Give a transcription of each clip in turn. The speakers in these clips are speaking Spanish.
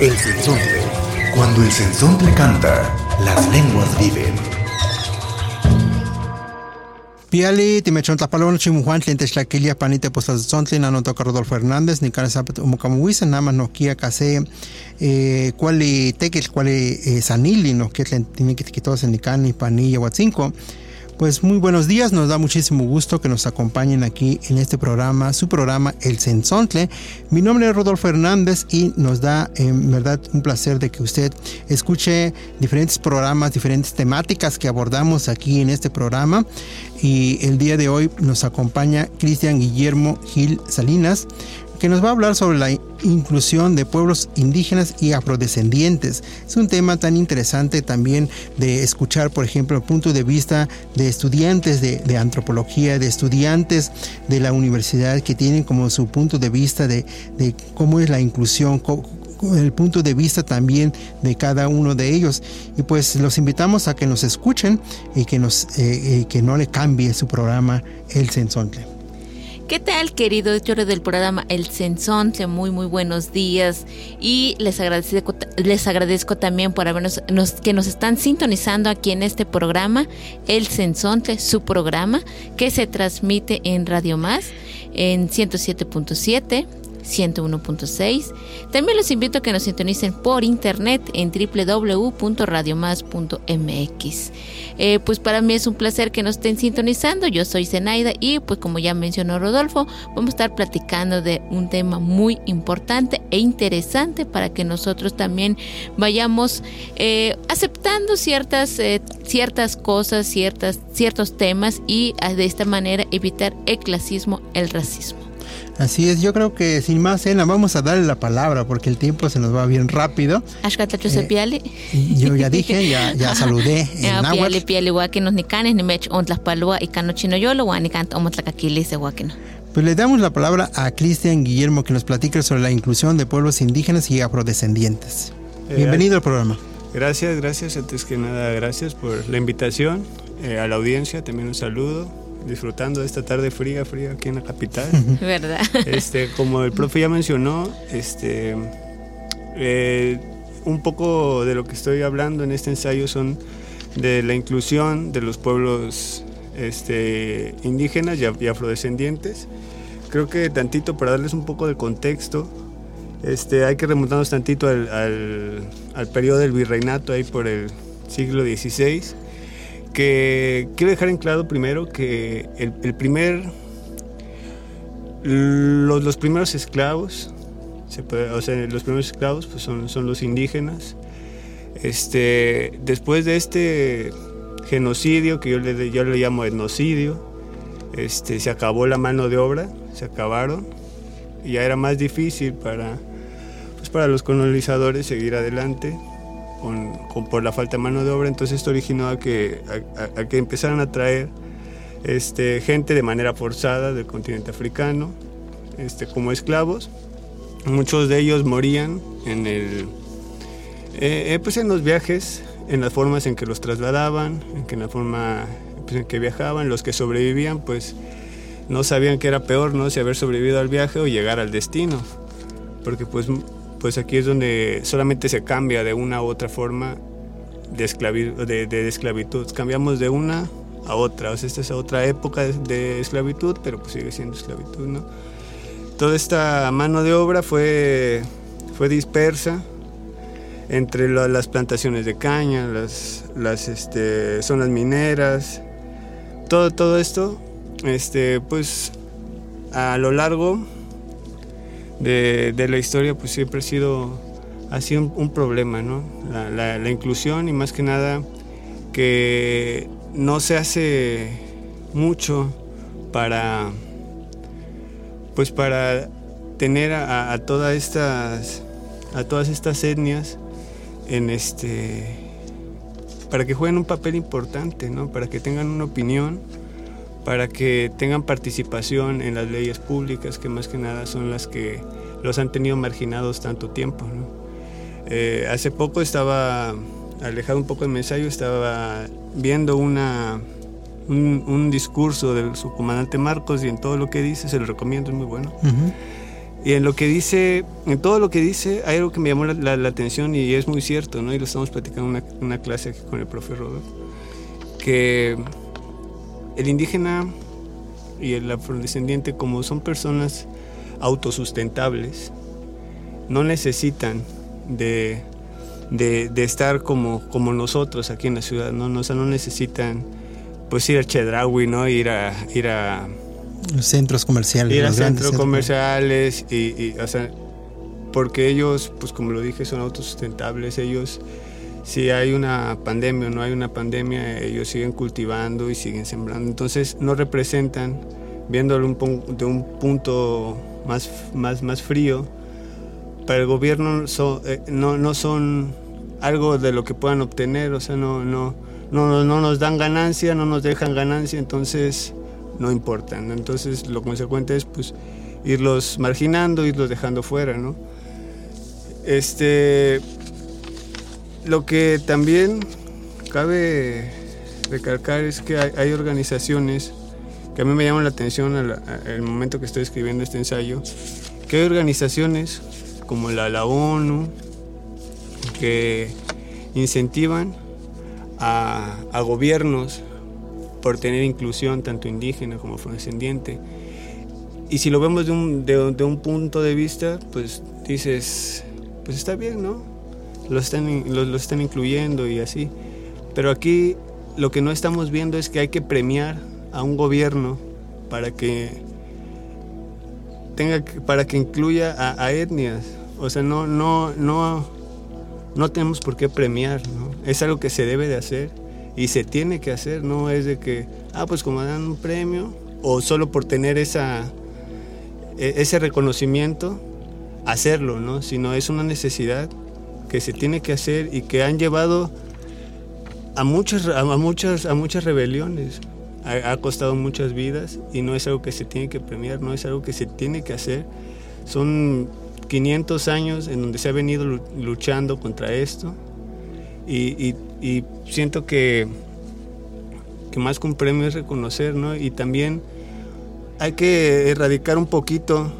El sensontle. Cuando el sensontle canta, las lenguas viven. Piali, Timechon Tlapalón, Chimujuan, Tlientextlaquilia, Panite, Postas Zontli, Nano Toca Rodolfo Hernández, Nicana Zapet, Umucamuhuisa, Nama, Noquia, Case, eh, Cuali Tequil, Cuali eh, Sanili, Noquia, Timiquitos, Nicani, Panilla, Huatzinco. Pues muy buenos días, nos da muchísimo gusto que nos acompañen aquí en este programa, su programa El Sensontle. Mi nombre es Rodolfo Hernández y nos da en verdad un placer de que usted escuche diferentes programas, diferentes temáticas que abordamos aquí en este programa. Y el día de hoy nos acompaña Cristian Guillermo Gil Salinas, que nos va a hablar sobre la inclusión de pueblos indígenas y afrodescendientes. Es un tema tan interesante también de escuchar, por ejemplo, el punto de vista de estudiantes de, antropología, de estudiantes de la universidad que tienen como su punto de vista de, de cómo es la inclusión, el punto de vista también de cada uno de ellos. Y pues los invitamos a que nos escuchen y que, nos, eh, eh, que no le cambie su programa El Sensontle. ¿Qué tal, querido editor del programa El Sensontle? Muy, muy buenos días. Y les agradezco, les agradezco también por habernos, nos, que nos están sintonizando aquí en este programa, El Sensontle, su programa, que se transmite en Radio Más, en 107.7. 101.6. También los invito a que nos sintonicen por internet en www.radiomás.mx. Eh, pues para mí es un placer que nos estén sintonizando. Yo soy Zenaida y pues como ya mencionó Rodolfo, vamos a estar platicando de un tema muy importante e interesante para que nosotros también vayamos eh, aceptando ciertas, eh, ciertas cosas, ciertas, ciertos temas y de esta manera evitar el clasismo, el racismo. Así es, yo creo que sin más cena vamos a darle la palabra porque el tiempo se nos va bien rápido. Eh, yo ya dije, ya, ya saludé. En piali piali huaquinos ni canes ni mech ontlas palua y cano chino yolo huanicant omotlacaquili se huaquino. Pues le damos la palabra a Cristian Guillermo que nos platique sobre la inclusión de pueblos indígenas y afrodescendientes. Eh, Bienvenido al programa. Gracias, gracias. Antes que nada, gracias por la invitación. Eh, a la audiencia también un saludo disfrutando de esta tarde fría, fría aquí en la capital. ¿Verdad? Este, como el profe ya mencionó, este, eh, un poco de lo que estoy hablando en este ensayo son de la inclusión de los pueblos este, indígenas y, afrodescendientes. Creo que tantito para darles un poco de contexto, este, hay que remontarnos tantito al, al, al periodo del virreinato ahí por el siglo XVI que quiero dejar en claro primero que el, primer los, primeros esclavos o sea los primeros esclavos pues son, son los indígenas. Este después de este genocidio que yo le, yo le llamo etnocidio este se acabó la mano de obra se acabaron y ya era más difícil para pues para los colonizadores seguir adelante con, por la falta de mano de obra, entonces esto originó a que, a, que empezaran a traer este, gente de manera forzada del continente africano este, como esclavos. Muchos de ellos morían en, el, eh, eh, pues en los viajes, en las formas en que los trasladaban, en, que la forma pues, en que viajaban. Los que sobrevivían, pues no sabían que era peor, ¿no? Si haber sobrevivido al viaje o llegar al destino. Porque pues pues aquí es donde solamente se cambia de una u otra forma de, esclavitud. Cambiamos de una a otra. O sea, esta es otra época de, esclavitud, pero pues sigue siendo esclavitud, ¿no? Toda esta mano de obra fue, fue dispersa entre las plantaciones de caña, las, las este, zonas mineras, todo, todo esto, este, pues a lo largo de, la historia pues siempre ha sido así un, problema, ¿no? La, inclusión y más que nada que no se hace mucho para pues para tener a, todas estas a todas estas etnias en este para que jueguen un papel importante, ¿no? Para que tengan una opinión, para que tengan participación en las leyes públicas, que más que nada son las que los han tenido marginados tanto tiempo, ¿no? Eh, hace poco estaba alejado un poco del ensayo, estaba viendo una un, discurso del subcomandante Marcos y en todo lo que dice, se lo recomiendo, es muy bueno. Y en lo que dice, en todo lo que dice, hay algo que me llamó la, atención y es muy cierto, ¿no? Y lo estamos platicando en una, una, clase aquí con el profe Robert, que el indígena y el afrodescendiente, como son personas autosustentables, no necesitan de, de, de, estar como, como nosotros aquí en la ciudad, ¿no? O sea, no necesitan pues ir a Chedraui, ¿no? Ir a, ir a centros comerciales. Ir a centros comerciales y, o sea, porque ellos, pues como lo dije, son autosustentables. Ellos, si hay una pandemia o no hay una pandemia, ellos siguen cultivando y siguen sembrando. Entonces no representan, viéndolo de un punto más, más, más frío, para el gobierno eh, no, no son algo de lo que puedan obtener, o sea, no, no, no, no nos dan ganancia, no nos dejan ganancia, entonces no importan. Entonces lo consecuente es pues irlos marginando, irlos dejando fuera, ¿no? Este, lo que también cabe recalcar es que hay, organizaciones que a mí me llaman la atención al, momento que estoy escribiendo este ensayo, que hay organizaciones como la, la ONU que incentivan a, gobiernos por tener inclusión tanto indígena como afrodescendiente. Y si lo vemos de un, de, un, punto de vista, pues dices, pues está bien, ¿no? Lo están, lo, están incluyendo y así. Pero aquí lo que no estamos viendo es que hay que premiar a un gobierno para que tenga para que incluya a, a etnias. O sea, no, no, no, no tenemos por qué premiar, ¿no? Es algo que se debe de hacer y se tiene que hacer, no es de que, ah, pues como dan un premio o solo por tener esa, e, ese reconocimiento, hacerlo, ¿no? Sino es una necesidad que se tiene que hacer y que han llevado a muchas, a muchas, a muchas rebeliones. Ha, costado muchas vidas y no es algo que se tiene que premiar, no es algo que se tiene que hacer. Son 500 años en donde se ha venido luchando contra esto y, siento que, que más que un premio es reconocer, ¿no? Y también hay que erradicar un poquito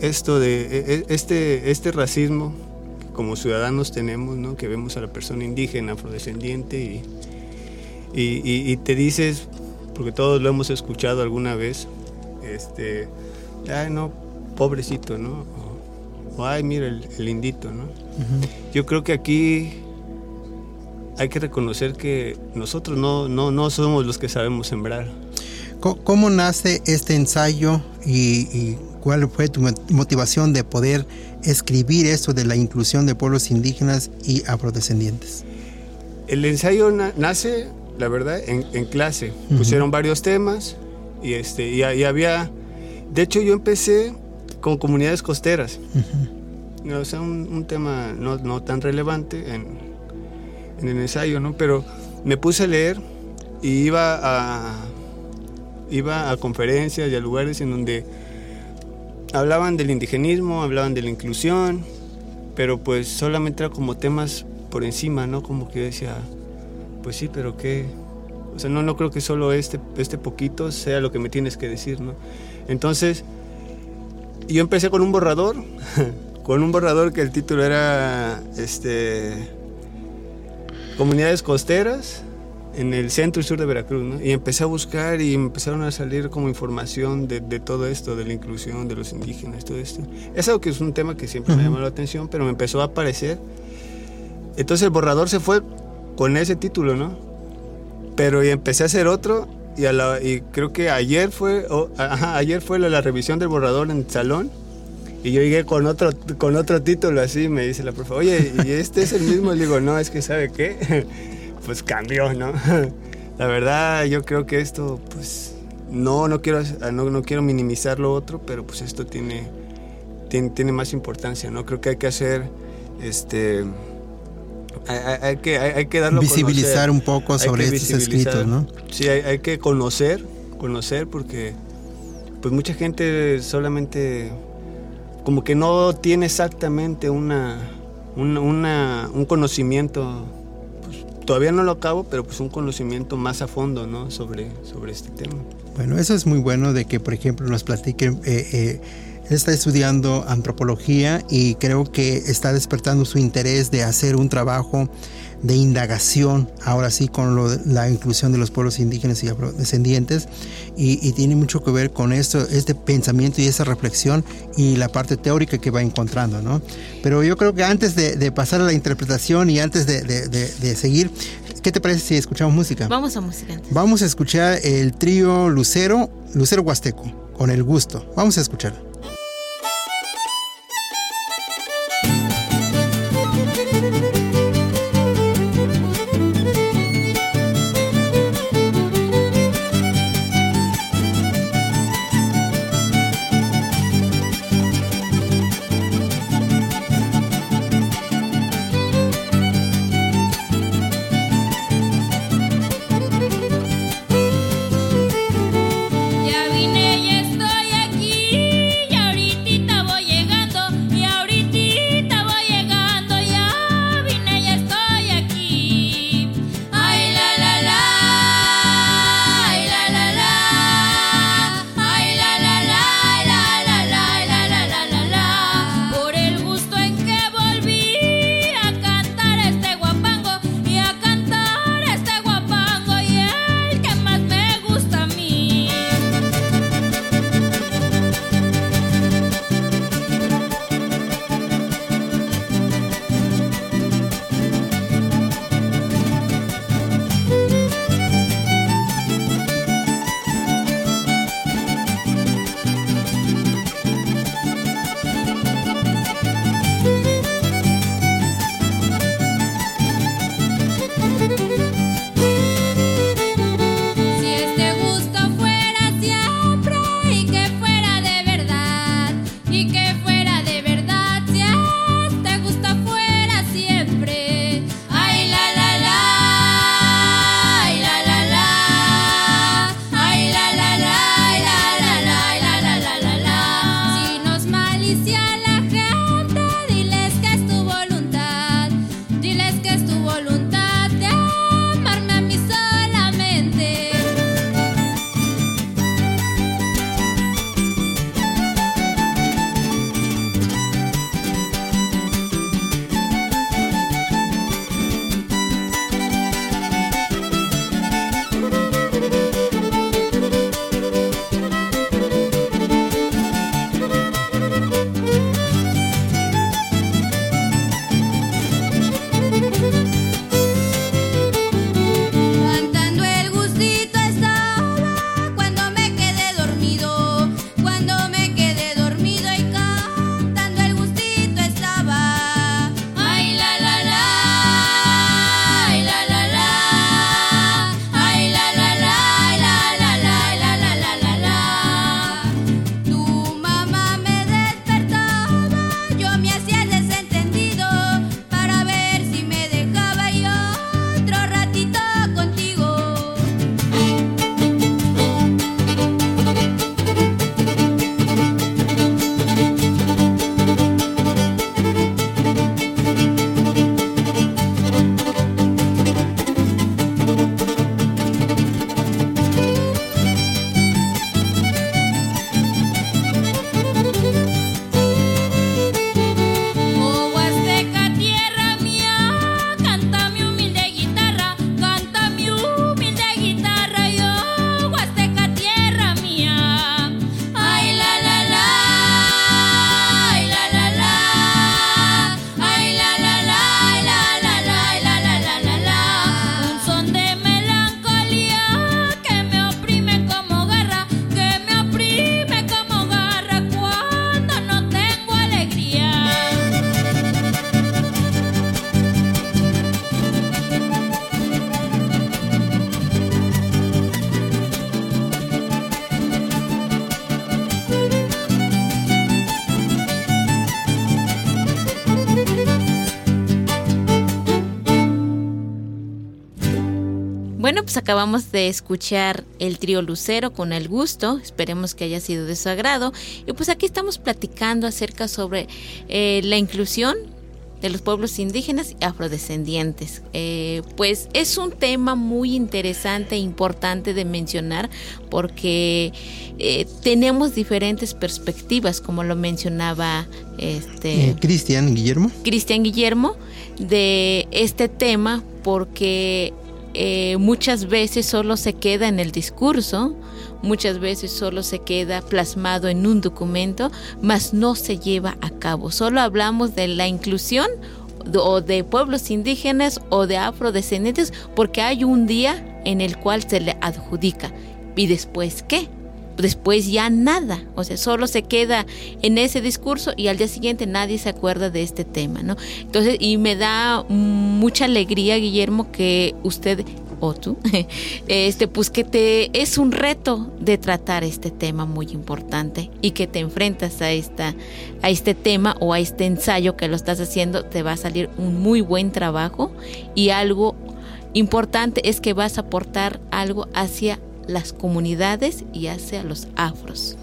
esto de e, e, este, este racismo como ciudadanos tenemos, ¿no? Que vemos a la persona indígena, afrodescendiente y, y, te dices, porque todos lo hemos escuchado alguna vez, este, ay no, pobrecito, ¿no? O, ay, mira el, lindito, ¿no? Yo creo que aquí hay que reconocer que nosotros no, no, no somos los que sabemos sembrar. ¿Cómo, nace este ensayo y, cuál fue tu motivación de poder escribir esto de la inclusión de pueblos indígenas y afrodescendientes? El ensayo nace, la verdad, en, clase. Pusieron varios temas y, este, y, había... De hecho, yo empecé con comunidades costeras. O sea, un, tema no, tan relevante en, en, el ensayo, ¿no? Pero me puse a leer y iba a, iba a conferencias y a lugares en donde hablaban del indigenismo, hablaban de la inclusión, pero pues solamente era como temas por encima, ¿no? Como que decía, pues sí, pero qué... O sea, no, no creo que solo este, este poquito sea lo que me tienes que decir, ¿no? Entonces, yo empecé con un borrador, con un borrador que el título era este Comunidades costeras en el centro y sur de Veracruz, ¿no? Y empecé a buscar y empezaron a salir como información de, todo esto, de la inclusión de los indígenas, todo esto. Es algo que es un tema que siempre me llamó la atención, pero me empezó a aparecer. Entonces el borrador se fue con ese título, ¿no? Pero y empecé a hacer otro y, creo que ayer fue, ayer fue la, revisión del borrador en el salón y yo llegué con otro, con otro título así, me dice la profe, oye, ¿y este es el mismo? Le digo, no, es que ¿sabe qué? Pues cambió, ¿no? la verdad, yo creo que esto, pues, no, no quiero, no, no quiero minimizar lo otro, pero pues esto tiene, tiene, tiene más importancia, ¿no? Creo que hay que hacer, este, hay, hay que, hay, hay que darlo Visibilizar conocer. un poco sobre estos escritos, ¿no? Sí, hay, que conocer, conocer porque pues mucha gente solamente como que no tiene exactamente una, una, una- un conocimiento, todavía no lo acabo, pero pues un conocimiento más a fondo, ¿no? Sobre, sobre este tema. Bueno, eso es muy bueno de que, por ejemplo, nos platiquen. eh, eh, él está estudiando antropología y creo que está despertando su interés de hacer un trabajo de indagación, ahora sí, con lo la inclusión de los pueblos indígenas y afrodescendientes, y, y tiene mucho que ver con esto, este pensamiento y esa reflexión y la parte teórica que va encontrando, ¿no? Pero yo creo que antes de, de pasar a la interpretación y antes de, de- de- de seguir, ¿qué te parece si escuchamos música? Vamos a música. antes. Vamos a escuchar el trío Lucero, Lucero Huasteco, con el gusto. Vamos a escuchar. Acabamos de escuchar el trío Lucero con el gusto, esperemos que haya sido de su agrado. Y pues aquí estamos platicando acerca sobre eh, la inclusión de los pueblos indígenas y afrodescendientes. Eh, pues es un tema muy interesante e importante de mencionar porque eh, tenemos diferentes perspectivas, como lo mencionaba este Cristian Guillermo. Cristian Guillermo de este tema porque eh, muchas veces solo se queda en el discurso, muchas veces solo se queda plasmado en un documento, mas no se lleva a cabo. Solo hablamos de la inclusión o de pueblos indígenas o de afrodescendientes porque hay un día en el cual se le adjudica. ¿Y después qué? Después ya nada, o sea, solo se queda en ese discurso y al día siguiente nadie se acuerda de este tema, ¿no? Entonces, y me da mucha alegría, Guillermo, que usted o tú, este, pues que te es un reto de tratar este tema muy importante y que te enfrentas a esta, a este tema o a este ensayo que lo estás haciendo, te va a salir un muy buen trabajo y algo importante es que vas a aportar algo hacia las comunidades y hacia los afros.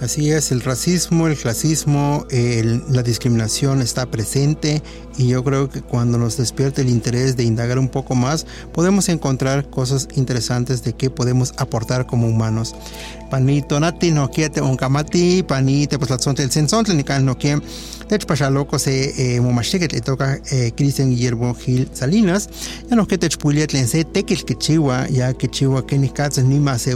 Así es, el racismo, el clasismo, la discriminación está presente y yo creo que cuando nos despierte el interés de indagar un poco más, podemos encontrar cosas interesantes de qué podemos aportar como humanos. Panito nati no quiete un kamati, panite pues la el no que de hecho para loco se eh, momashtiket le toca eh, Cristian Guillermo Gil Salinas. Ya no que te chuliet le se tekil que chiwa ya que chiwa que ni katz ni más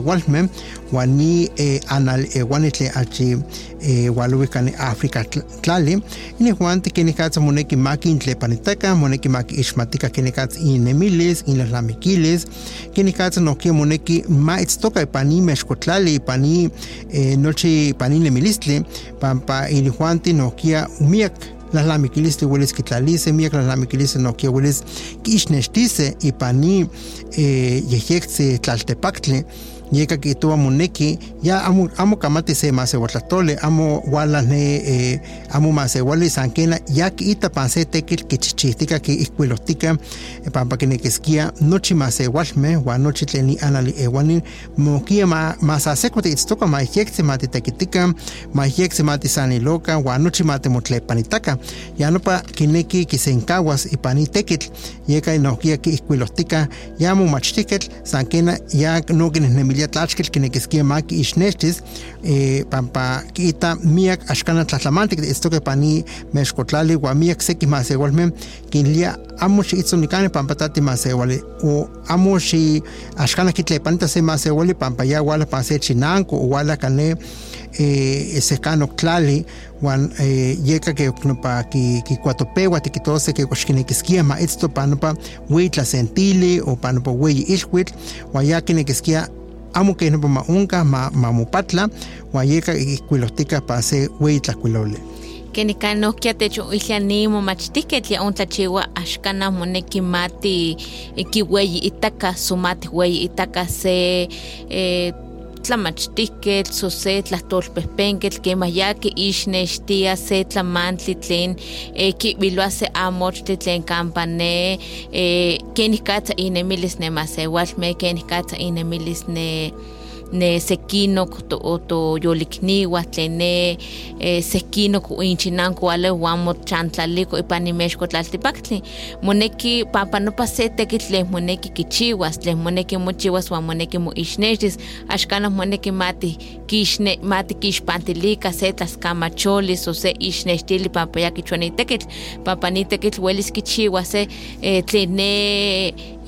wani eh, anal eh, wanitle achi eh, waluwe kan África tlali. Y ni juante que ni katz moneki maki intle panitaka moneki maki ishmatika que ni katz inemiles in las lamiquiles que ni katz no que moneki ma toca pani meshkotlali pani eh, noche pani nemilistli pampa ili juanti nokia umiak las lamiquiliste hueles que tlalice, miak las lamiquiliste no que hueles que isnestice y pani eh, yejekse tlaltepactle yeka que tuvo moneki ya amo amo kamati se más tole amo wala ne eh, amo más wala sankena ya que ita panse tekil que chichitika que iskuelotika eh, pampa que nekeskia nochi más walme wa nochi tleni anali ewani mokia ma más asekote itstoka ma yekse mati tekitika ma yekse mati sani loka wa nochi mati motle panitaka ya no pa kineki que se encaguas y pani tekil yeka nokia que iskuelotika ya mo machtiket sankena ya no que nemilia tlachkel kinekiskia maki ixnextis eh, pampa kita miak axkana tlatlamantik esto que pani mexkotlali wa miak seki masewalmen kinlia amo xiitzonikaneh pampa tati masewali o amo xi axkana kitlepanita se masewali pampa ya wala pan se chinanko o wala kane eh, sekano tlali wan eh, yeka ke oknopa ki kikuatopewa tikitose ke oxkinekiskia ma itzto panopa wei tlasentili o panopa wei ixhuitl wan ya kinekiskia amo que no ma unca ma mamupatla guayeca y cuilostica pa se wey tlacuilole que ni cano que te hecho y animo machtique que un tachiwa ashkana moneki mati ki wey itaka sumati wey itaka se eh, tlamachtiketl, so se tlahtolpehpenketl, kemah yaki ixnextia se tlamantli tlen eh, kibiloa se amochtli tlen kampa ne eh, kenih katsa inemilis ne masewalmeh, kenih katsa inemilis ne ne sekinok to, to yolikniwa tlen ne eh, sekinok inchinanko wale wan mochantlaliko ipan nimexko tlaltipaktli moneki papanopa se tekitl tlen moneki kichiwas tlen moneki mochiwas wan moneki moixnextis axkanah moneki mati kixne mati kixpantilika se tlaskamacholis o se ixnextili pampa ya kichua ni tekitl pampa ni tekitl welis kichiwas se eh, tlen ne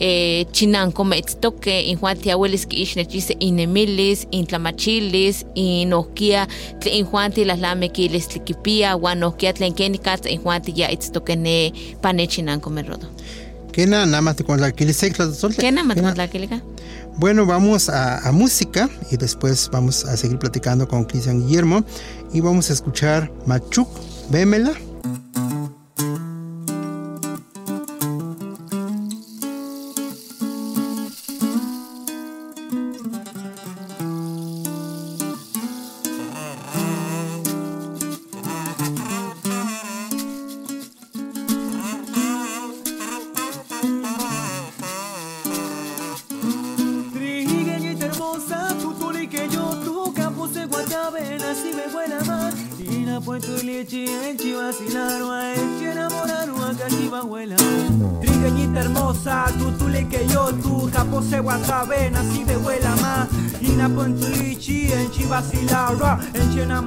eh, chinankometztoke injuan tiawelis kiixnextis inemilis intlamachilis inohkia tlen injuan tilahlamikilis tlikipia uan nohkia tlen kenih katsa injuan tiya itztoke ne panechinankomerodo Kena nada más te que Kena más que Bueno, vamos a, a, música y después vamos a seguir platicando con Cristian Guillermo y vamos a escuchar Machuk, Vémela.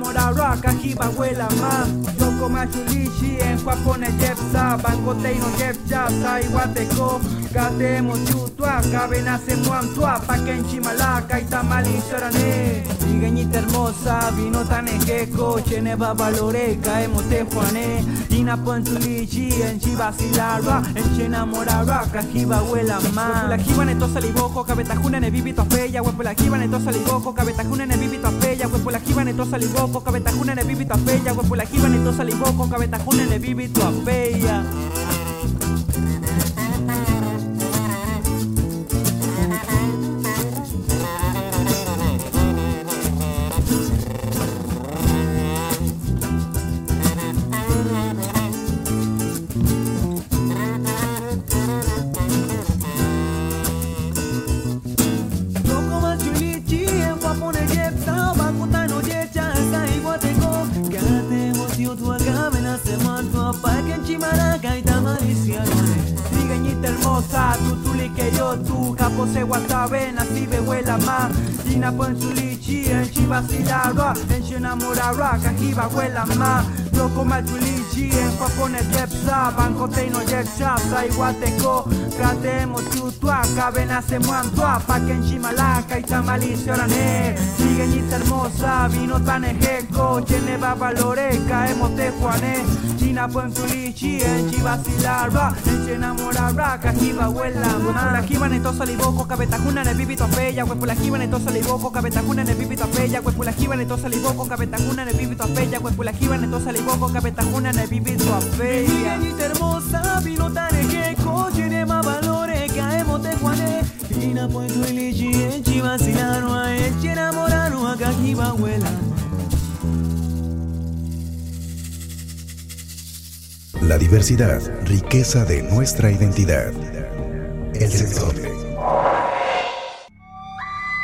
Enchi enamoraron, a cajiba abuela más. Yo como chulichi, en cuapone jepsa, banco teino jepsa, sa iguateco. Gatemo chutua, cabe nace muantua, pa que enchimalaca y tamali chorane. Trigueñita hermosa, vino tan ejeco, chene babaloreca, emote juané. Ina pontulichi, enchi vacilarwa, enchi enamorarwa, cajiba huela más. La jiba neto salibojo, cabetajuna ne vivito apella, huepo la jiba neto salibojo, cabetajuna ne vivito apella, huepo la jiba neto salibojo, cabetajuna ne vivito apella, huepo la jiba neto salibojo, cabetajuna ne vivito apella. Toko li que yo, tú, capo se guatabe, nací de huela más. Ina ponchulichi, en chivacilarwa, en chenamorarwa, cajiba huela más. Toko machulichi, en guapone jepsa, banco teino yecha, sa iguateco. Gate motio tu acabe na semana, pa que Trigueñita hermosa, vino tan ejeco, llene babaloreca, emote juané. China puentulichi, en chivacilarwa, en chenamorarwa, cajiba huela. La jiba neto saliboco, cabetajuna ne vivito apella, huepo la jiba neto saliboco, cabetajuna ne vivito apella, huepo la jiba neto saliboco, cabetajuna ne vivito apella, huepo la jiba neto saliboco, cabetajuna ne vivito apella. Trigueñita hermosa, vino tan ejeco, llene valores, caemos de Juané. Huela. La diversidad, riqueza de nuestra identidad. El sensontle.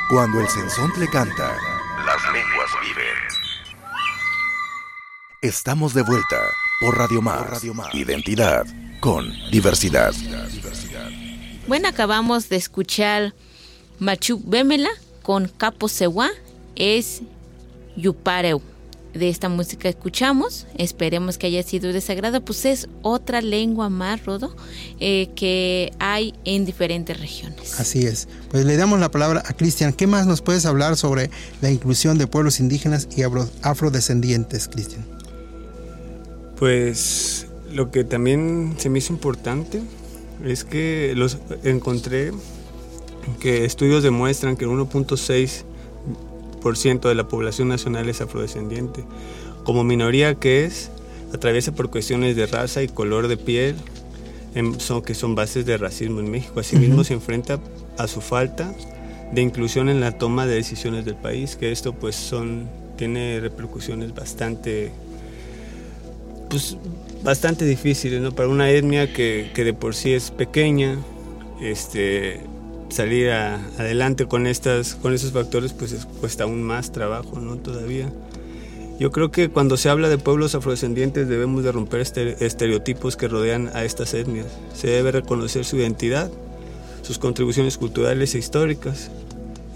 Cuando el sensontle canta, las lenguas viven. Estamos de vuelta por Radio Más. Identidad con diversidad. Bueno, acabamos de escuchar Machu Bemela con Capo Sewa, es Yupareu. De esta música escuchamos, esperemos que haya sido de sagrado, pues es otra lengua más, Rodo, eh, que hay en diferentes regiones. Así es. Pues le damos la palabra a Cristian. ¿Qué más nos puedes hablar sobre la inclusión de pueblos indígenas y afro- afrodescendientes, Cristian? Pues lo que también se me hizo importante es que los encontré que estudios demuestran que el 1.6% de la población nacional es afrodescendiente. Como minoría que es, atraviesa por cuestiones de raza y color de piel, en- son, que son bases de racismo en México. Asimismo se enfrenta a su falta de inclusión en la toma de decisiones del país, que esto pues son, tiene repercusiones bastante pues bastante difíciles, ¿no? Para una etnia que, que de por sí es pequeña, este, salir a- adelante con estas, con esos factores, pues es- cuesta aún más trabajo, ¿no? Todavía. Yo creo que cuando se habla de pueblos afrodescendientes debemos de romper este- estereotipos que rodean a estas etnias. Se debe reconocer su identidad, sus contribuciones culturales e históricas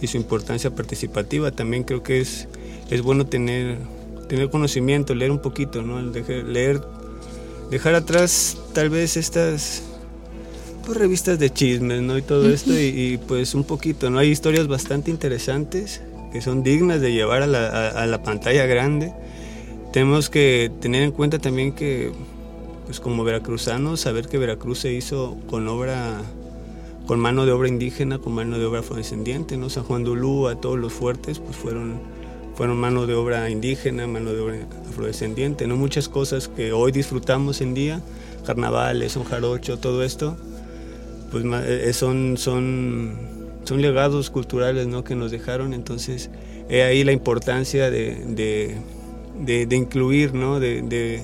y su importancia participativa. También creo que es, es bueno tener, tener conocimiento, leer un poquito, ¿no? Leer, dejar atrás tal vez estas pues, revistas de chismes, ¿no? Y todo esto, y, y, pues un poquito, ¿no? Hay historias bastante interesantes que son dignas de llevar a la, a- a la pantalla grande. Tenemos que tener en cuenta también que, pues como veracruzanos, saber que Veracruz se hizo con obra con mano de obra indígena, con mano de obra afrodescendiente, ¿no? San Juan de Ulúa, todos los fuertes, pues fueron, fueron mano de obra indígena, mano de obra afrodescendiente, ¿no? Muchas cosas que hoy disfrutamos en día, carnavales, un jarocho, todo esto, pues ma- eh, son, son, son legados culturales, ¿no? Que nos dejaron, entonces, he ahí la importancia de, de, de- incluir, ¿no? De,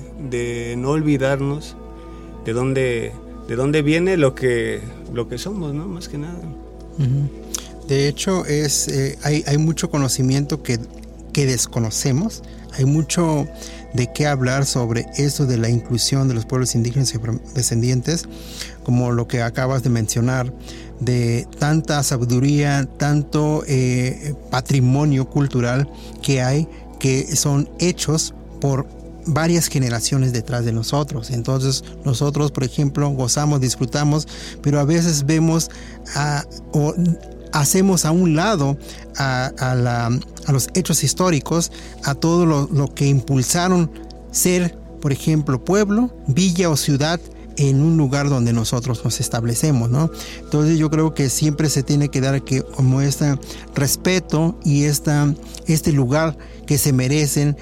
no olvidarnos de dónde, de dónde viene lo que, lo que somos, ¿no? Más que nada. De hecho, es, eh, hay, hay mucho conocimiento que, que desconocemos, hay mucho de qué hablar sobre eso de la inclusión de los pueblos indígenas y descendientes, como lo que acabas de mencionar, de tanta sabiduría, tanto eh, patrimonio cultural que hay, que son hechos por varias generaciones detrás de nosotros. Entonces nosotros, por ejemplo, gozamos, disfrutamos, pero a veces vemos o hacemos a un lado a, los hechos históricos, a todo lo, que impulsaron ser, por ejemplo, pueblo, villa o ciudad en un lugar donde nosotros nos establecemos, ¿no? Entonces yo creo que siempre se tiene que dar que como este respeto y esta, este lugar que se merecen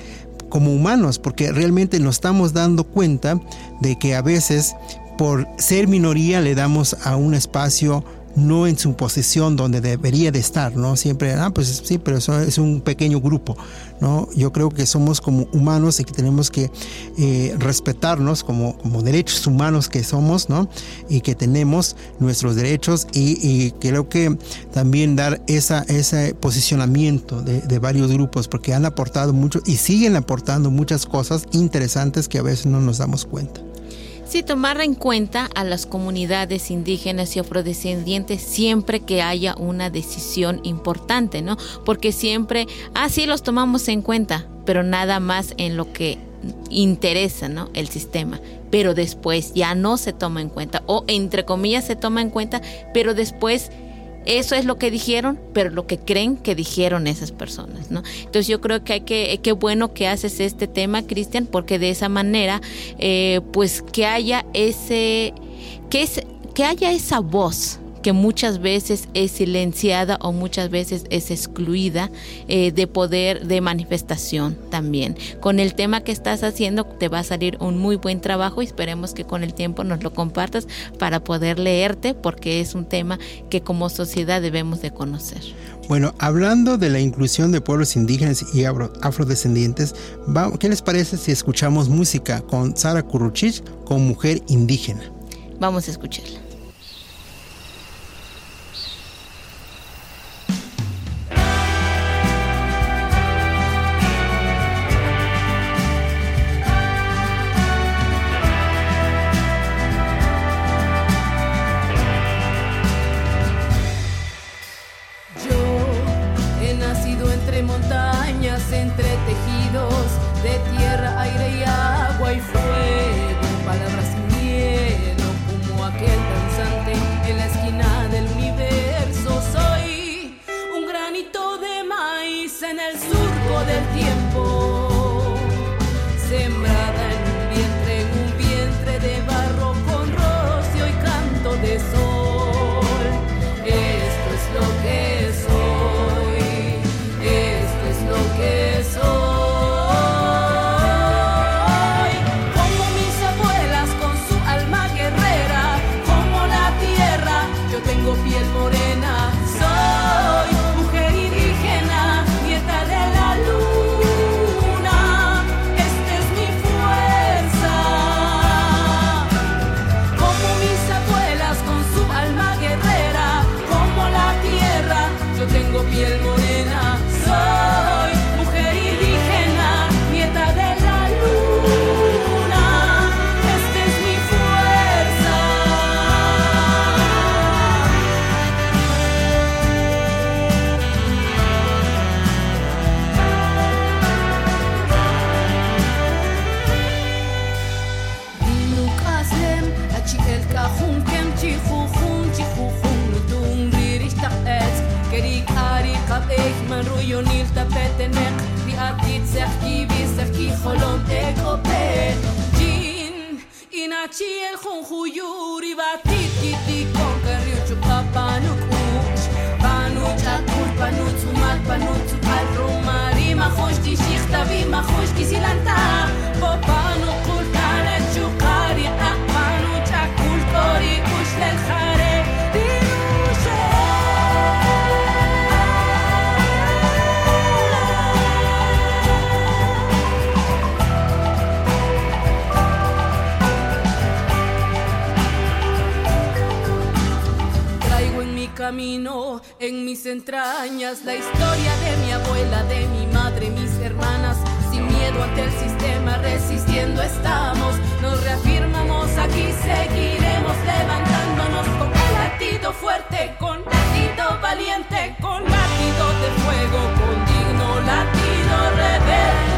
como humanos, porque realmente nos estamos dando cuenta de que a veces por ser minoría le damos a un espacio no en su posición donde debería de estar, ¿no? Siempre, ah, pues sí, pero eso es un pequeño grupo, ¿no? Yo creo que somos como humanos y que tenemos que eh, respetarnos como, como derechos humanos que somos, ¿no? Y que tenemos nuestros derechos y, creo que también dar esa, ese posicionamiento de, de varios grupos porque han aportado mucho y siguen aportando muchas cosas interesantes que a veces no nos damos cuenta. Sí, tomar en cuenta a las comunidades indígenas y afrodescendientes siempre que haya una decisión importante, ¿no? Porque siempre, ah, sí, los tomamos en cuenta, pero nada más en lo que interesa, ¿no? El sistema. Pero después ya no se toma en cuenta, o entre comillas se toma en cuenta, pero después eso es lo que dijeron, pero lo que creen que dijeron esas personas, ¿no? Entonces yo creo que hay que, qué bueno que haces este tema, Cristian, porque de esa manera, eh, pues que haya ese, que, es, que haya esa voz, que muchas veces es silenciada o muchas veces es excluida eh, de poder de manifestación también. Con el tema que estás haciendo te va a salir un muy buen trabajo y esperemos que con el tiempo nos lo compartas para poder leerte porque es un tema que como sociedad debemos de conocer. Bueno, hablando de la inclusión de pueblos indígenas y afrodescendientes, ¿qué les parece si escuchamos música con Sara Kuruchich con Mujer Indígena? Vamos a escucharla. Kachieljon juyuri batikitiko karriuchu papanukush Panucha tulpanutsu malpanutsu palrumari mahoshki shichtavima hoshki silanta en mis entrañas la historia de mi abuela, de mi madre, mis hermanas, sin miedo ante el sistema, resistiendo estamos. Nos reafirmamos aquí, seguiremos levantándonos con un latido fuerte, con latido valiente, con latido de fuego, con digno latido rebelde.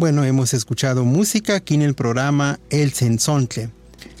Bueno, hemos escuchado música aquí en el programa El Sensontle.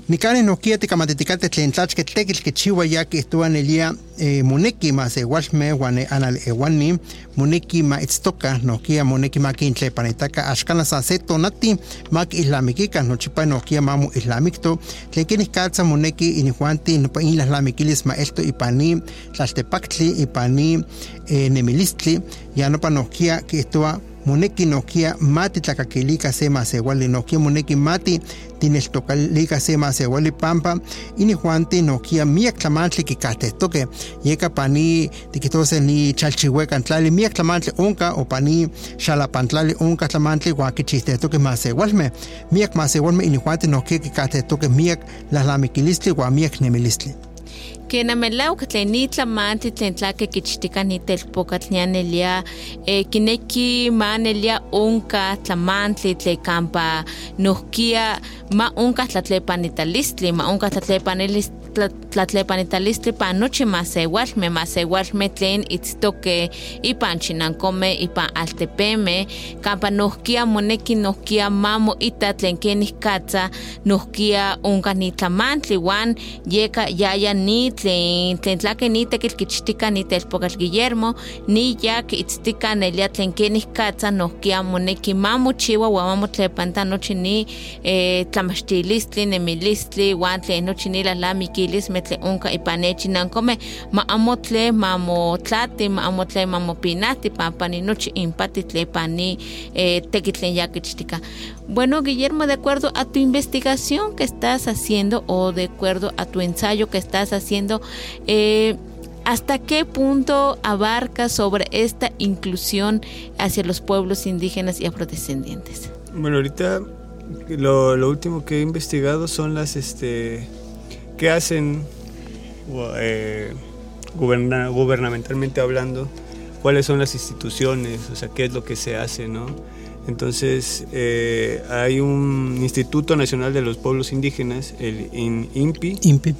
Nicane no quiete kamateticate tlentlachke tekil que chiwa ya que estuan el día eh, moneki ma se walme wane anal ewani moneki ma itztoka no kia moneki ma kintle panetaka ashkana sa seto nati mak islamikika no chipa no kia mamu islamikto tlenkini katsa moneki inihuanti no pa in islamikilis ma esto ipani tlaltepaktli ipani eh, nemilistli ya no pa no kia que estua moneki nokia mati tlakakilika se masewali nokia moneki mati tineltokalika se masewali pampa. Ini juanti nokia miak tlamantli kikatehtoke yeka pani tikitose ni chalchihuekan tlali miak tlamantli onka o pani xalapantlali onka tlamantli huan kichihtehtoke masewalme miak masewalme ini juanti nokia kikatehtoke miak lalamiquilistli huan miak nemilistli que namelauka tlen ni tlamantli tlen tlaki kichtika ni telpokatl nianelia eh, kineki manelia onka tlamantli tle kampa nohkia ma onka tlatlepanitalistle ma onka tlatlepanilistli tlatlepanitalistle pa nochi masewalme masewalme tlen itztoke ipan chinankome ipan altepeme kampa nohkia moneki nohkia mamo ita tlen kenih katsa nohkia onka ni tlamantli wan yeka yaya ni tlen tlen tlake ni tekitl kichtika ni telpokatl Guillermo ni yak itztika nelia tlen kenih katsa nohkia moneki mamochiwa wan mamotlepanta nochi ni eh, tlamachtilistli nemilistli wan tlen nochi ni metle onka ipan nechinankomeh ma amo tle mamotlati mamopinati nochi impati eh, tekitl tlen ya kichtika bueno, Guillermo, de acuerdo a tu investigación que estás haciendo o de acuerdo a tu ensayo que estás haciendo, eh, ¿hasta qué punto abarca sobre esta inclusión hacia los pueblos indígenas y afrodescendientes? Bueno, ahorita lo, lo último que he investigado son las, este, qué hacen eh, guberna- gubernamentalmente hablando, cuáles son las instituciones, o sea, qué es lo que se hace, ¿no? Entonces, eh, hay un Instituto Nacional de los Pueblos Indígenas, el IN- INPI, impi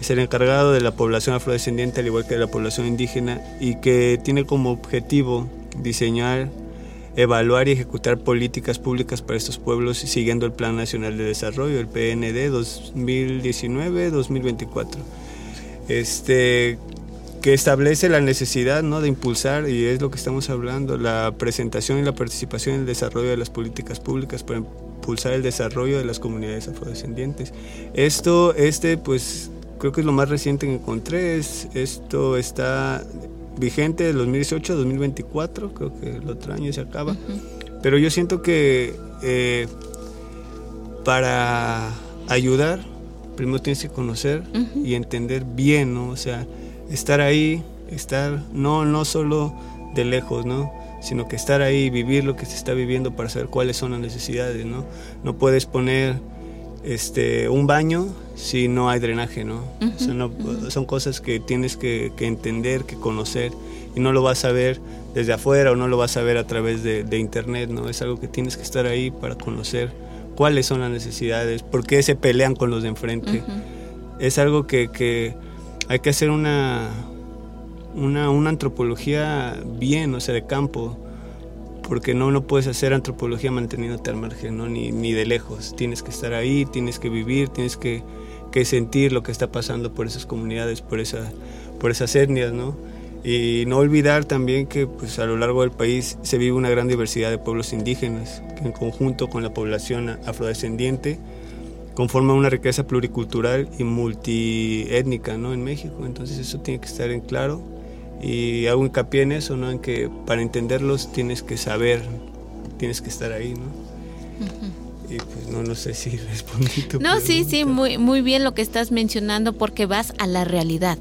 es el encargado de la población afrodescendiente al igual que de la población indígena y que tiene como objetivo diseñar, evaluar y ejecutar políticas públicas para estos pueblos siguiendo el Plan Nacional de Desarrollo, el PND 2019-2024. Este que establece la necesidad ¿no? de impulsar, y es lo que estamos hablando, la presentación y la participación en el desarrollo de las políticas públicas para impulsar el desarrollo de las comunidades afrodescendientes. Esto, este, pues, creo que es lo más reciente que encontré, es, esto está vigente del 2018 a 2024, creo que el otro año se acaba, pero yo siento que eh, para ayudar, primero tienes que conocer y entender bien, ¿no? O sea, estar ahí, estar no, no solo de lejos, ¿no? Sino que estar ahí, vivir lo que se está viviendo para saber cuáles son las necesidades, ¿no? No puedes poner este, un baño si no hay drenaje, ¿no? O sea, no- son cosas que tienes que, que entender, que conocer y no lo vas a ver desde afuera o no lo vas a ver a través de, de internet, ¿no? Es algo que tienes que estar ahí para conocer cuáles son las necesidades, por qué se pelean con los de enfrente. Es algo que, que hay que hacer una, una, una antropología bien, o sea, de campo, porque no, no puedes hacer antropología manteniéndote al margen, ¿no? ni, ni de lejos. Tienes que estar ahí, tienes que vivir, tienes que, que sentir lo que está pasando por esas comunidades, por, esa, por esas etnias, ¿no? Y no olvidar también que pues, a lo largo del país se vive una gran diversidad de pueblos indígenas, que en conjunto con la población afrodescendiente conforman una riqueza pluricultural y multiétnica ¿no? en México. Entonces eso tiene que estar en claro y hago hincapié en eso, ¿no? en que para entenderlos tienes que saber, tienes que estar ahí. ¿no? Y pues no, no sé si respondí tu No, sí, sí, muy, muy bien lo que estás mencionando porque vas a la realidad.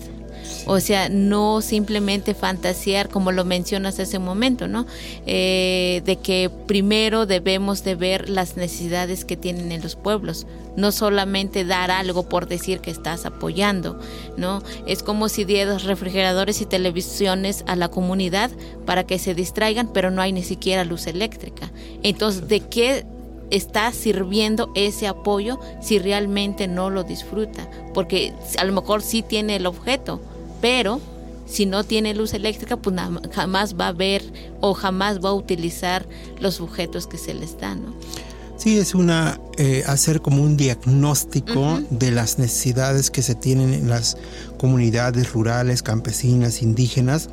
O sea, no simplemente fantasear como lo mencionas hace un momento, ¿no? Eh, de que primero debemos de ver las necesidades que tienen en los pueblos, no solamente dar algo por decir que estás apoyando, ¿no? Es como si dieras refrigeradores y televisiones a la comunidad para que se distraigan, pero no hay ni siquiera luz eléctrica. Entonces, ¿de qué está sirviendo ese apoyo si realmente no lo disfruta? Porque a lo mejor sí tiene el objeto, pero si no tiene luz eléctrica, pues jamás va a ver o jamás va a utilizar los objetos que se les dan, ¿no? Sí, es una eh, hacer como un diagnóstico de las necesidades que se tienen en las comunidades rurales, campesinas, indígenas,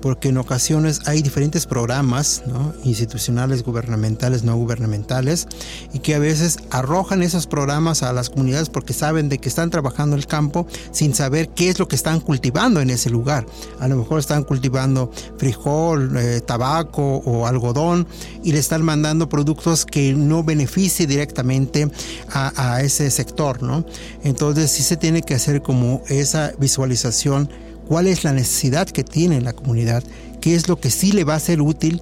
porque en ocasiones hay diferentes programas ¿no? institucionales, gubernamentales, no gubernamentales, y que a veces arrojan esos programas a las comunidades porque saben de que están trabajando el campo sin saber qué es lo que están cultivando en ese lugar. A lo mejor están cultivando frijol, eh, tabaco o algodón y le están mandando productos que no beneficie directamente a, a ese sector, ¿no? Entonces sí se tiene que hacer como esa visualización, cuál es la necesidad que tiene la comunidad, qué es lo que sí le va a ser útil.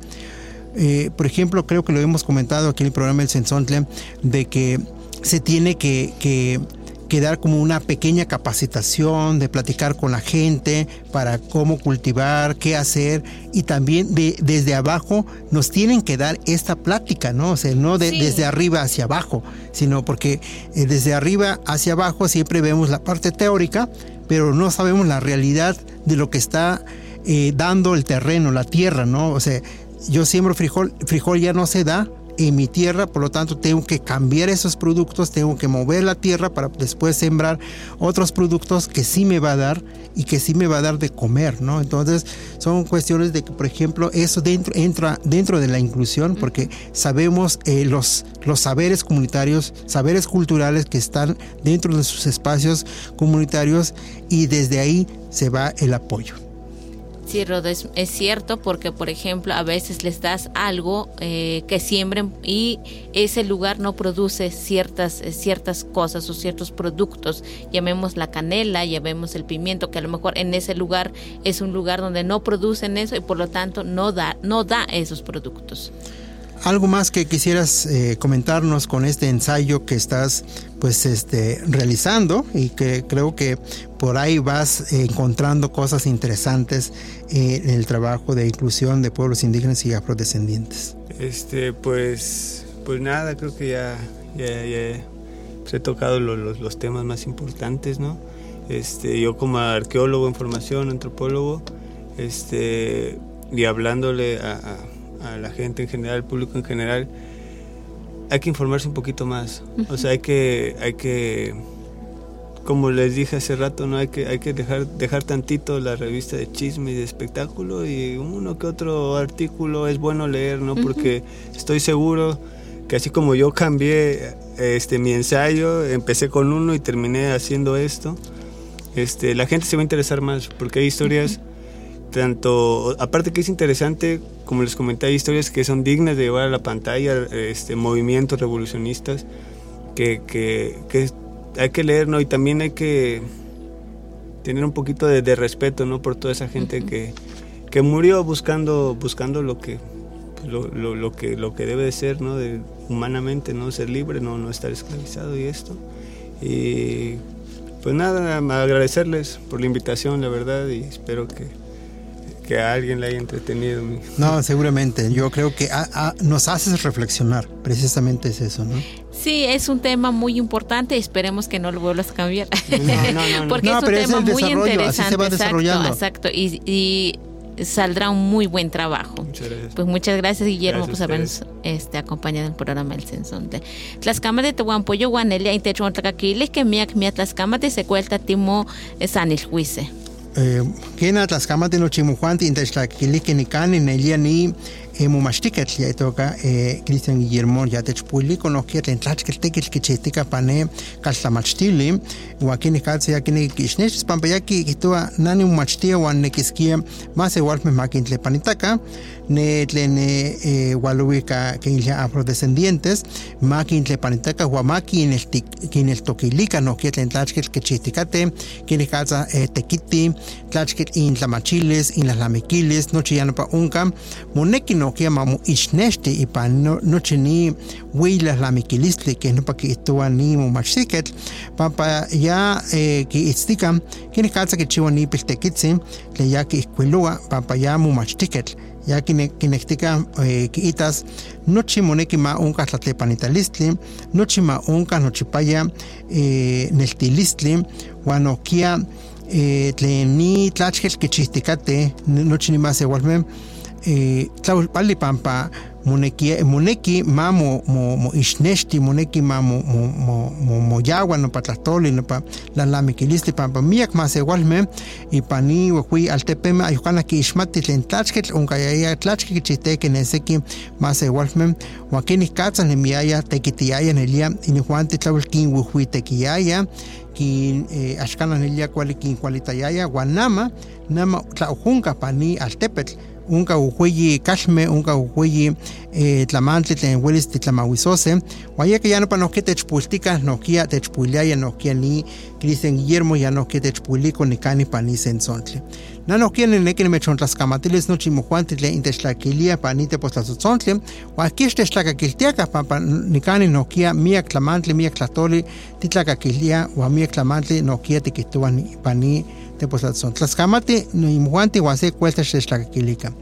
Eh, por ejemplo, creo que lo hemos comentado aquí en el programa del Sensontle, de que se tiene que, que, que dar como una pequeña capacitación, de platicar con la gente para cómo cultivar, qué hacer y también de, desde abajo nos tienen que dar esta plática, ¿no? O sea, no de- Sí. desde arriba hacia abajo, sino porque eh, desde arriba hacia abajo siempre vemos la parte teórica, pero no sabemos la realidad de lo que está eh, dando el terreno, la tierra, ¿no? O sea, yo siembro frijol, frijol ya no se da en mi tierra, por lo tanto tengo que cambiar esos productos, tengo que mover la tierra para después sembrar otros productos que sí me va a dar y que sí me va a dar de comer, ¿no? Entonces son cuestiones de que, por ejemplo, eso dentro entra dentro de la inclusión porque sabemos eh, los los saberes comunitarios, saberes culturales que están dentro de sus espacios comunitarios y desde ahí se va el apoyo. Es cierto porque, por ejemplo, a veces les das algo eh, que siembren y ese lugar no produce ciertas, eh, ciertas cosas o ciertos productos. Llamemos la canela, llamemos el pimiento, que a lo mejor en ese lugar es un lugar donde no producen eso y por lo tanto no da, no da esos productos. Algo más que quisieras eh, comentarnos con este ensayo que estás pues este realizando y que creo que por ahí vas encontrando cosas interesantes eh, en el trabajo de inclusión de pueblos indígenas y afrodescendientes. Este, pues, pues nada, creo que ya, ya, ya he tocado lo- los, temas más importantes, ¿no? Este, yo como arqueólogo en formación, antropólogo, este, y hablándole a, a- a la gente en general, al público en general, hay que informarse un poquito más. O sea, hay que, hay que, como les dije hace rato, no hay que, hay que dejar, dejar tantito la revista de chisme y de espectáculo y uno que otro artículo es bueno leer, ¿no? Porque estoy seguro que así como yo cambié este mi ensayo, empecé con uno y terminé haciendo esto, este, la gente se va a interesar más porque hay historias tanto aparte que es interesante como les comenté hay historias que son dignas de llevar a la pantalla este movimientos revolucionistas que, que, que hay que leer no y también hay que tener un poquito de, de respeto no por toda esa gente que, que murió buscando buscando lo que lo, lo, lo que lo que debe de ser no de, humanamente no ser libre no no estar esclavizado y esto. Y pues nada agradecerles por la invitación la verdad y espero que que a alguien le haya entretenido No, seguramente. Yo creo que a- a- nos haces reflexionar. Precisamente es eso, ¿no? Sí, es un tema muy importante. Esperemos que no lo vuelvas a cambiar. No, no, no, no. Porque No, es un pero es tema el muy desarrollo, así interesante. se va exacto, desarrollando. exacto. Y, y saldrá un muy buen trabajo. Muchas gracias. Pues muchas gracias, Guillermo, Gracias pues habernos este, acompañado en el programa El Sensonte. Tlascamate te guampoyo guanelia y te chontlacakili que miak mia tlascamate se cuelta timo sanil juice. Eh, kena tlaskamati no chimujuanti intechtlakiliki nikani nelia ni eh, mumachtiketl ya itoka Cristian Guillermo ya techpuliko no kia tlen tlachkeltekitl kichihtika pane kaltlamachtili ua kini katse ya kini kixnechis pampa ya ki kihtowa nani mumachtia wan nekiskia más igualme makintlepanitaka ne tlen walowi ka kinlia afrodescendientes makintlepanitaka ua makineltokilika no kia tlen tlachketl kichihtikate kini katsa eh, tekiti tlachketl intlamachiles inlahlamikiles nochi ya nopa onka moneki nokia mamu ixnexti ipan no, nochi ni uilahlamiquilistli que nopa kihtowa ni momachtiketl pampa ya eh, kiitztika kini katsa kichiwa ni piltekitzin tlen ya kiihkuiloa pampa ya momachtiketl ya kine- kinektika eh, kiitas nochi moneki ma onka tlatlepanitalistlin nochi ma onka nochipaya eh, neltilistli uan nokia eh, tlen ni tlachketl kichihtikate nochi nimás igualmen eh, tlaolpali pampa moneki, moneki ma mo, mo, mo ixnexti, moneki ma mo, mo, mo, mo, moyawa nopa tlahtoli, nopa lalamiquilistli pampa. Miak más igualme ipa ni uehui altepeme ayucana ki ixmati tlen tlachketl onkayaya tlachke kichihteke neseki más igualme uan kini katza nemiaya tekitiaya nelia inihuanti tlauelkin uehui tekiyaya kin eh, axkana nelia kuali kin kualitayaya uan nama tlaojunka pani altepetl unka ujueyi kalme, unka ujueyi eh, tlamantli tlen welis titlamahuisose, wayeka ya nopa nohki techpultika, nohkia techpuiliaya nohkia ni Cristian Guillermo ya nohkia techpuiliko nikani pani sensontli. Na nohkia neneki nimechontlaskamatilis nochi mojuanti tlen intechtlakiliah pani tepostlatzontli, wakix techtlakakiltiaka pampa nikani nohkia miak tlamantli, miak tlahtoli titlakakilia, wa miak tlamantli nohkia tikihtowa ni- tepoztlatzon. Tlaxcamati, nimuanti, huan se cueltas xextlaquilica.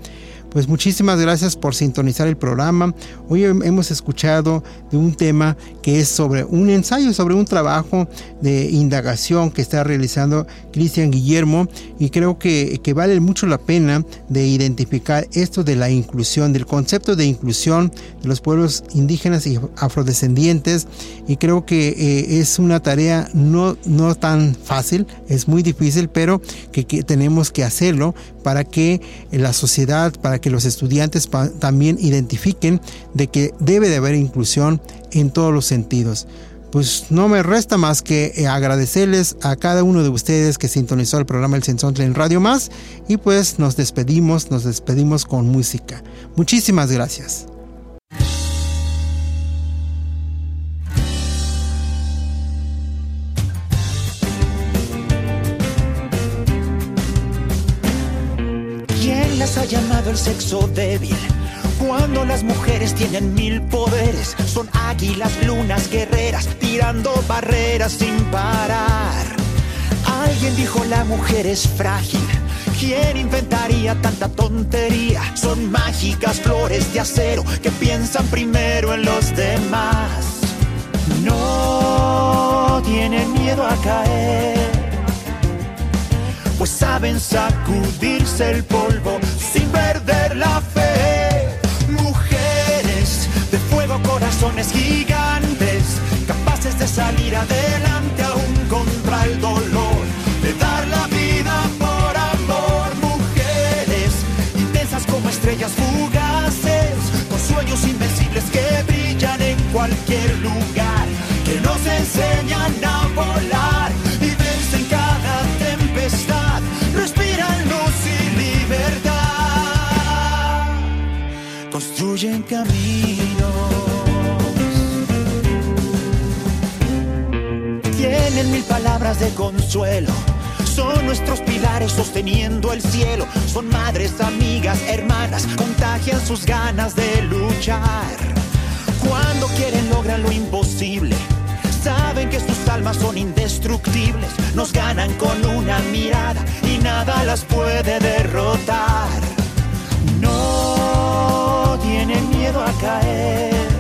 Pues muchísimas gracias por sintonizar el programa. Hoy hem- hemos escuchado de un tema que es sobre un ensayo, sobre un trabajo de indagación que está realizando Cristian Guillermo y creo que, que vale mucho la pena de identificar esto de la inclusión, del concepto de inclusión de los pueblos indígenas y afrodescendientes y creo que eh, es una tarea no, no tan fácil, es muy difícil, pero que, que tenemos que hacerlo para que la sociedad, para que los estudiantes también identifiquen de que debe de haber inclusión en todos los sentidos. Pues no me resta más que eh, agradecerles a cada uno de ustedes que sintonizó el programa El Sensontle en Radio Más y pues nos despedimos, nos despedimos con música. Muchísimas gracias. El sexo débil? Cuando las mujeres tienen mil poderes, son águilas, lunas, guerreras, tirando barreras sin parar. Alguien dijo la mujer es frágil. ¿Quién inventaría tanta tontería? Son mágicas flores de acero que piensan primero en los demás. No tienen miedo a caer pues saben sacudirse el polvo sin perder la fe. Mujeres de fuego, corazones gigantes, capaces de salir adelante aún contra el dolor, de dar la vida por amor. Mujeres intensas como estrellas fugaces, con sueños invencibles que brillan en cualquier lugar, que nos enseñan Tienen mil palabras de consuelo. Son nuestros pilares sosteniendo el cielo. Son madres, amigas, hermanas. Contagian sus ganas de luchar. Cuando quieren logran lo imposible. Saben que sus almas son indestructibles. Nos ganan con una mirada y nada las puede derrotar. No tienen miedo a caer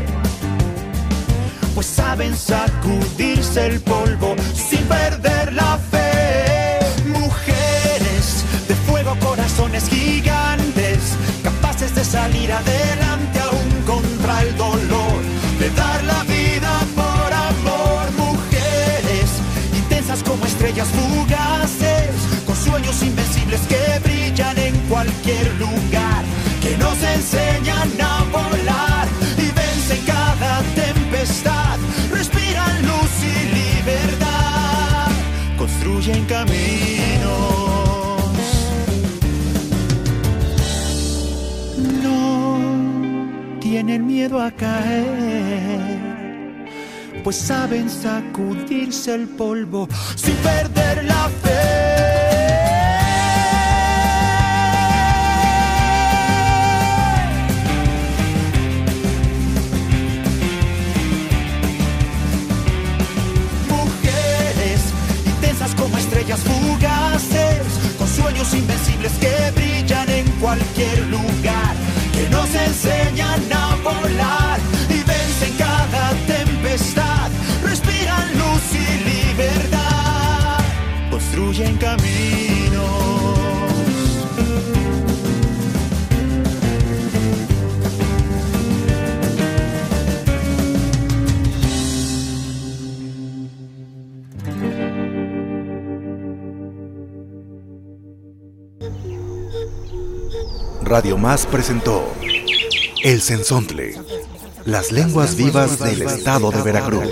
pues saben sacudirse el polvo sin perder la fe. Mujeres de fuego, corazones gigantes, capaces de salir adelante aún contra el dolor, de dar la vida por amor. Mujeres intensas como estrellas fugaces, con sueños invencibles que brillan en cualquier lugar. Miedo a caer pues saben sacudirse el polvo sin perder la fe. Mujeres intensas como estrellas fugaces, con sueños invencibles que brillan en cualquier lugar, enseñan a volar y vencen cada tempestad, respiran luz y libertad, construyen caminos. Radio Más presentó El Sensontle, las lenguas vivas del estado de Veracruz.